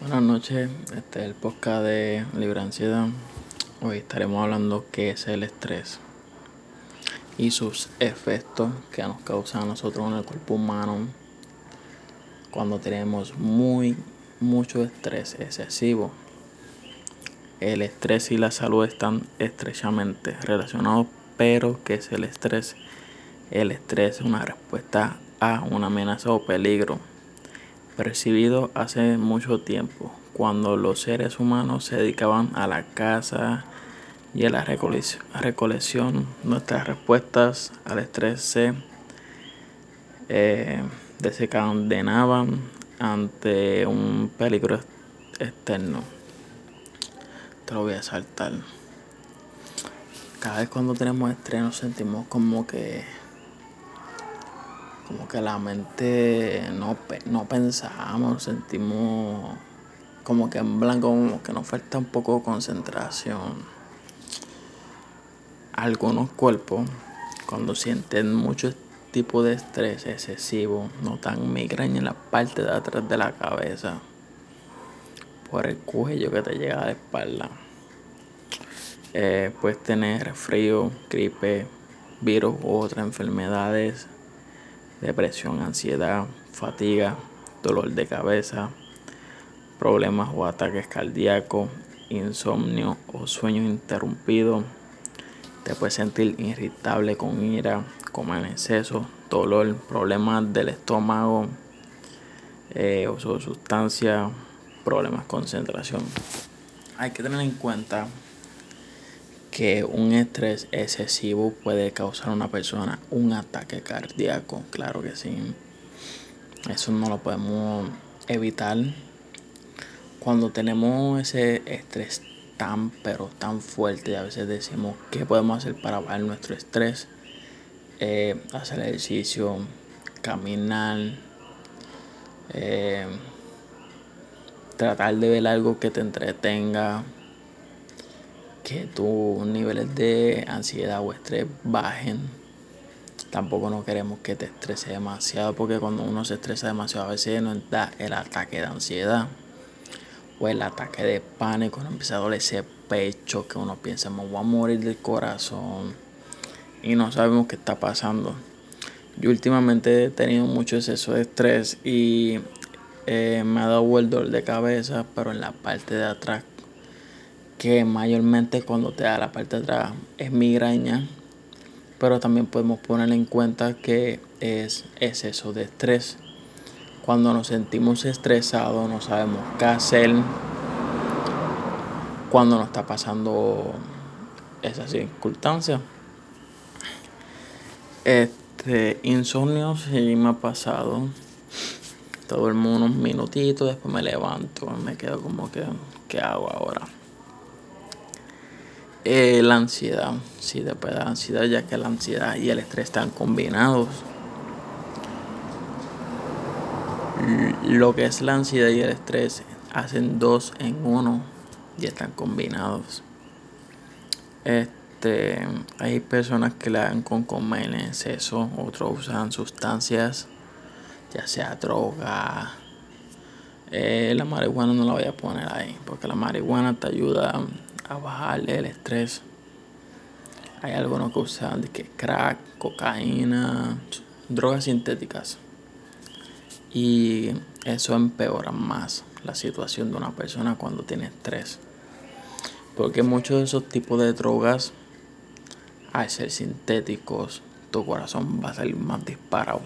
Buenas noches, este es el podcast de Libre Ansiedad. Hoy estaremos hablando qué es el estrés y sus efectos que nos causan a nosotros en el cuerpo humano cuando tenemos muy mucho estrés excesivo. El estrés y la salud están estrechamente relacionados, pero ¿qué es el estrés? El estrés es una respuesta a una amenaza o peligro percibido hace mucho tiempo, cuando los seres humanos se dedicaban a la caza y a la recolección. Nuestras respuestas al estrés se eh, desencadenaban ante un peligro externo. Te lo voy a saltar. Cada vez cuando tenemos estrés nos sentimos como que como que la mente no, no pensamos, sentimos como que en blanco, como que nos falta un poco de concentración. Algunos cuerpos, cuando sienten mucho tipo de estrés excesivo, notan migraña en la parte de atrás de la cabeza, por el cuello que te llega a la espalda. Eh, puedes tener frío, gripe, virus u otras enfermedades depresión, ansiedad, fatiga, dolor de cabeza, problemas o ataques cardíacos, insomnio o sueño interrumpido. Te puedes sentir irritable con ira, comer en exceso, dolor, problemas del estómago, eh, uso de sustancia, problemas de concentración. Hay que tener en cuenta que un estrés excesivo puede causar a una persona un ataque cardíaco, claro que sí. Eso no lo podemos evitar. Cuando tenemos ese estrés tan pero tan fuerte, a veces decimos qué podemos hacer para bajar nuestro estrés. Eh, hacer ejercicio, caminar, eh, tratar de ver algo que te entretenga, que tus niveles de ansiedad o estrés bajen. Tampoco no queremos que te estrese demasiado porque cuando uno se estresa demasiado a veces nos da el ataque de ansiedad o el ataque de pánico, nos empieza a doler ese pecho que uno piensa me voy a morir del corazón y no sabemos qué está pasando. Yo últimamente he tenido mucho exceso de estrés y eh, me ha dado el dolor de cabeza, pero en la parte de atrás que mayormente cuando te da la parte de atrás es migraña, pero también podemos poner en cuenta que es exceso de estrés. Cuando nos sentimos estresados, no sabemos qué hacer cuando nos está pasando esa circunstancia. Este insomnio sí me ha pasado. Todo el mundo unos minutitos, después me levanto, me quedo como que, ¿qué hago ahora? Eh, la ansiedad, sí, después de la ansiedad, ya que la ansiedad y el estrés están combinados. Lo que es la ansiedad y el estrés hacen dos en uno y están combinados. Este, hay personas que le dan con comer en exceso, otros usan sustancias, ya sea droga. Eh, la marihuana no la voy a poner ahí, porque la marihuana te ayuda a bajarle el estrés. Hay algunos que usan que crack, cocaína, drogas sintéticas. Y eso empeora más la situación de una persona cuando tiene estrés. Porque muchos de esos tipos de drogas, al ser sintéticos, tu corazón va a ser más disparado.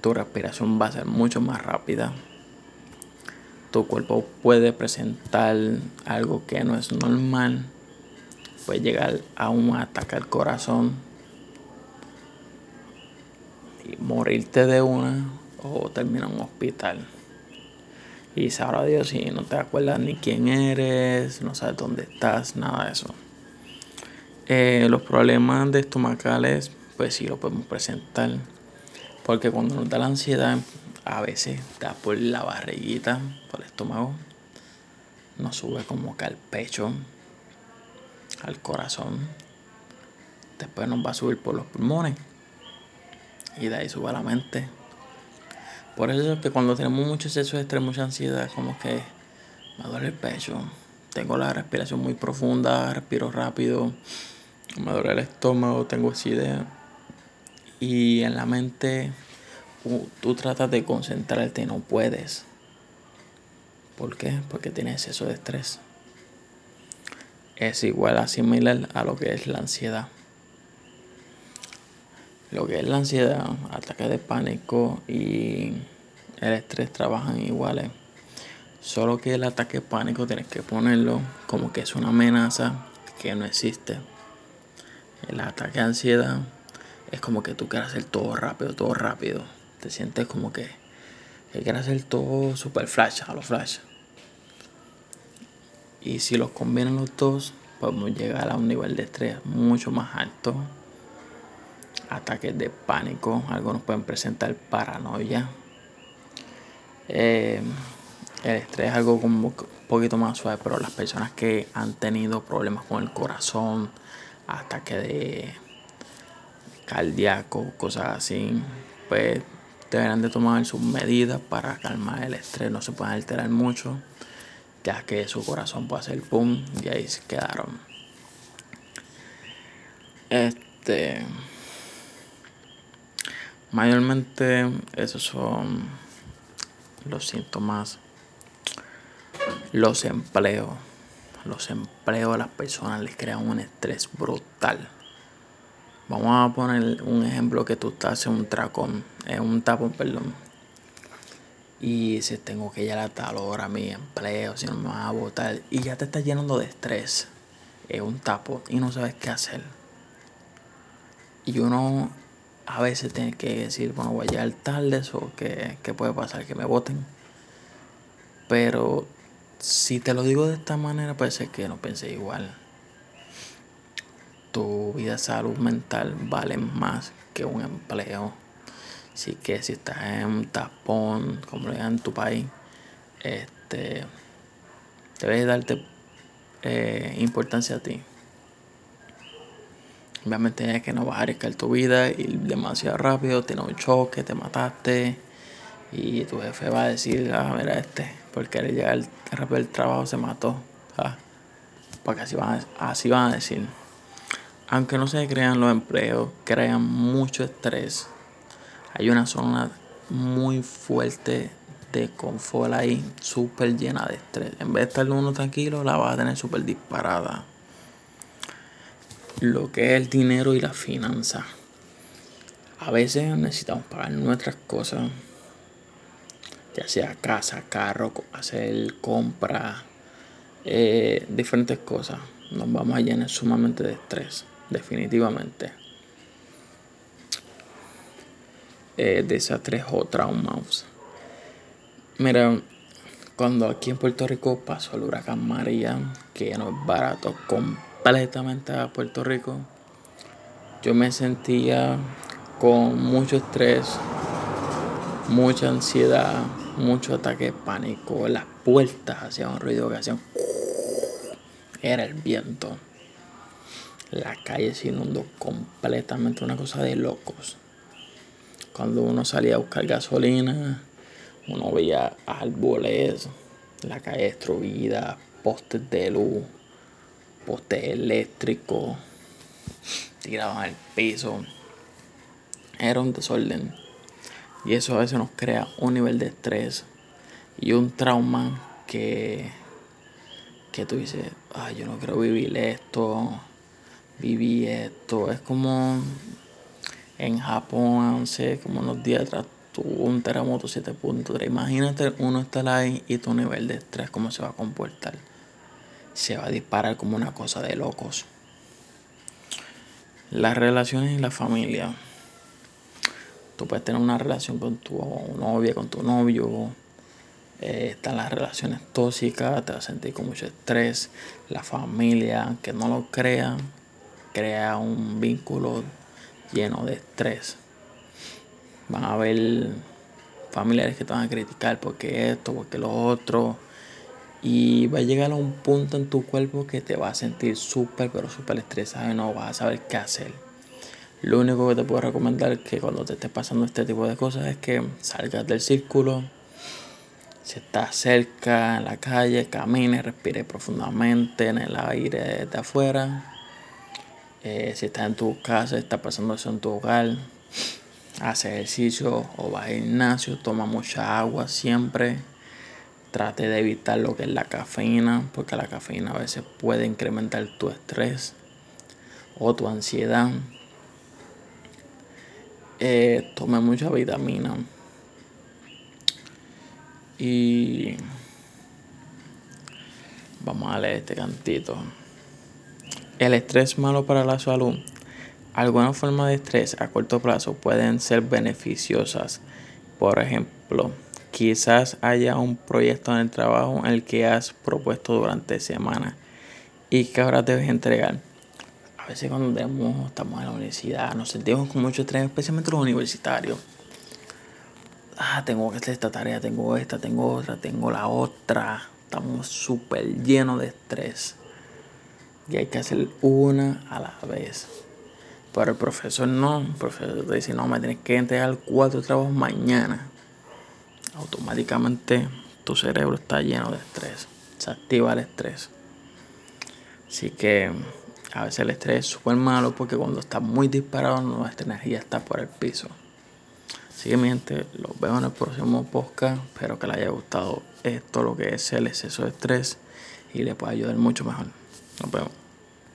Tu respiración va a ser mucho más rápida tu cuerpo puede presentar algo que no es normal, puede llegar a un ataque al corazón y morirte de una o terminar en un hospital. Y sabrá Dios si no te acuerdas ni quién eres, no sabes dónde estás, nada de eso. Eh, los problemas de estomacales, pues sí lo podemos presentar. Porque cuando nos da la ansiedad, a veces da por la barriguita, por estómago, nos sube como que al pecho, al corazón, después nos va a subir por los pulmones y de ahí sube a la mente. Por eso es que cuando tenemos mucho exceso de estrés, mucha ansiedad, como que me duele el pecho, tengo la respiración muy profunda, respiro rápido, me duele el estómago, tengo idea Y en la mente tú tratas de concentrarte no puedes. ¿Por qué? Porque tienes exceso de estrés. Es igual a similar a lo que es la ansiedad. Lo que es la ansiedad, ataque de pánico y el estrés trabajan iguales. Solo que el ataque de pánico tienes que ponerlo como que es una amenaza que no existe. El ataque de ansiedad es como que tú quieres hacer todo rápido, todo rápido. Te sientes como que, que quieres hacer todo super flash, a los flash. Y si los combinan los dos, podemos llegar a un nivel de estrés mucho más alto. Ataques de pánico, algunos pueden presentar paranoia. Eh, el estrés es algo como un poquito más suave, pero las personas que han tenido problemas con el corazón, ataques de cardíaco, cosas así, pues deberán de tomar sus medidas para calmar el estrés, no se pueden alterar mucho, ya que su corazón puede hacer pum y ahí se quedaron. Este Mayormente esos son los síntomas. Los empleos. Los empleos a las personas les crean un estrés brutal. Vamos a poner un ejemplo que tú estás en un tracón, en un tapón, perdón. Y si tengo que ir a tal hora mi empleo, si no me van a votar. Y ya te estás llenando de estrés. Es un tapo y no sabes qué hacer. Y uno a veces tienes que decir, bueno, voy a llegar tarde o que, puede pasar que me voten. Pero si te lo digo de esta manera, puede ser que no pensé igual. Tu vida salud mental vale más que un empleo. Así que si estás en un tapón, como lo digan en tu país, este, debes darte eh, importancia a ti. Obviamente es que no vas a arriesgar tu vida, ir demasiado rápido, tener un choque, te mataste. Y tu jefe va a decir, ah, mira este, porque al llegar rápido del trabajo se mató. Ah, porque así van, así van a decir. Aunque no se crean los empleos, crean mucho estrés. Hay una zona muy fuerte de confort ahí, súper llena de estrés. En vez de estar uno tranquilo, la vas a tener súper disparada lo que es el dinero y la finanza. A veces necesitamos pagar nuestras cosas, ya sea casa, carro, hacer compras, eh, diferentes cosas. Nos vamos a llenar sumamente de estrés, definitivamente. Eh, desastres o traumas. Mira, cuando aquí en Puerto Rico pasó el huracán María, que no es barato, completamente a Puerto Rico, yo me sentía con mucho estrés, mucha ansiedad, mucho ataque de pánico. Las puertas hacían un ruido que hacían. Era el viento. La calle se inundó completamente, una cosa de locos. Cuando uno salía a buscar gasolina, uno veía árboles, la calle destruida, postes de luz poste eléctrico tiraban al piso. Era un desorden. Y eso a veces nos crea un nivel de estrés y un trauma que, que tú dices, ay, yo no quiero vivir esto, viví esto. Es como en Japón, hace como unos días atrás tuvo un terremoto 7.3. Imagínate uno estar ahí y tu nivel de estrés, cómo se va a comportar se va a disparar como una cosa de locos. Las relaciones y la familia. Tú puedes tener una relación con tu novia, con tu novio. Eh, están las relaciones tóxicas, te vas a sentir con mucho estrés. La familia, que no lo crean, crea un vínculo lleno de estrés. Van a haber familiares que te van a criticar porque esto, porque lo otro. Y va a llegar a un punto en tu cuerpo que te va a sentir súper, pero súper estresado y no vas a saber qué hacer. Lo único que te puedo recomendar es que cuando te estés pasando este tipo de cosas es que salgas del círculo. Si estás cerca en la calle, camine, respire profundamente en el aire de afuera. Eh, si estás en tu casa, estás pasando eso en tu hogar, haz ejercicio o va al gimnasio, toma mucha agua siempre. Trate de evitar lo que es la cafeína, porque la cafeína a veces puede incrementar tu estrés o tu ansiedad. Eh, tome mucha vitamina. Y vamos a leer este cantito. El estrés malo para la salud. Algunas formas de estrés a corto plazo pueden ser beneficiosas. Por ejemplo, quizás haya un proyecto en el trabajo en el que has propuesto durante semanas y que ahora debes entregar. A veces cuando estamos en la universidad, nos sentimos con mucho estrés, especialmente los universitarios. Ah, tengo que hacer esta tarea, tengo esta, tengo otra, tengo la otra. Estamos súper llenos de estrés. Y hay que hacer una a la vez. Pero el profesor no. El profesor te dice, no, me tienes que entregar cuatro trabajos mañana. Automáticamente tu cerebro está lleno de estrés. Se activa el estrés. Así que a veces el estrés es súper malo porque cuando está muy disparado nuestra energía está por el piso. Así que mi gente, los veo en el próximo podcast. Espero que les haya gustado esto, lo que es el exceso de estrés y les pueda ayudar mucho mejor. Nos vemos.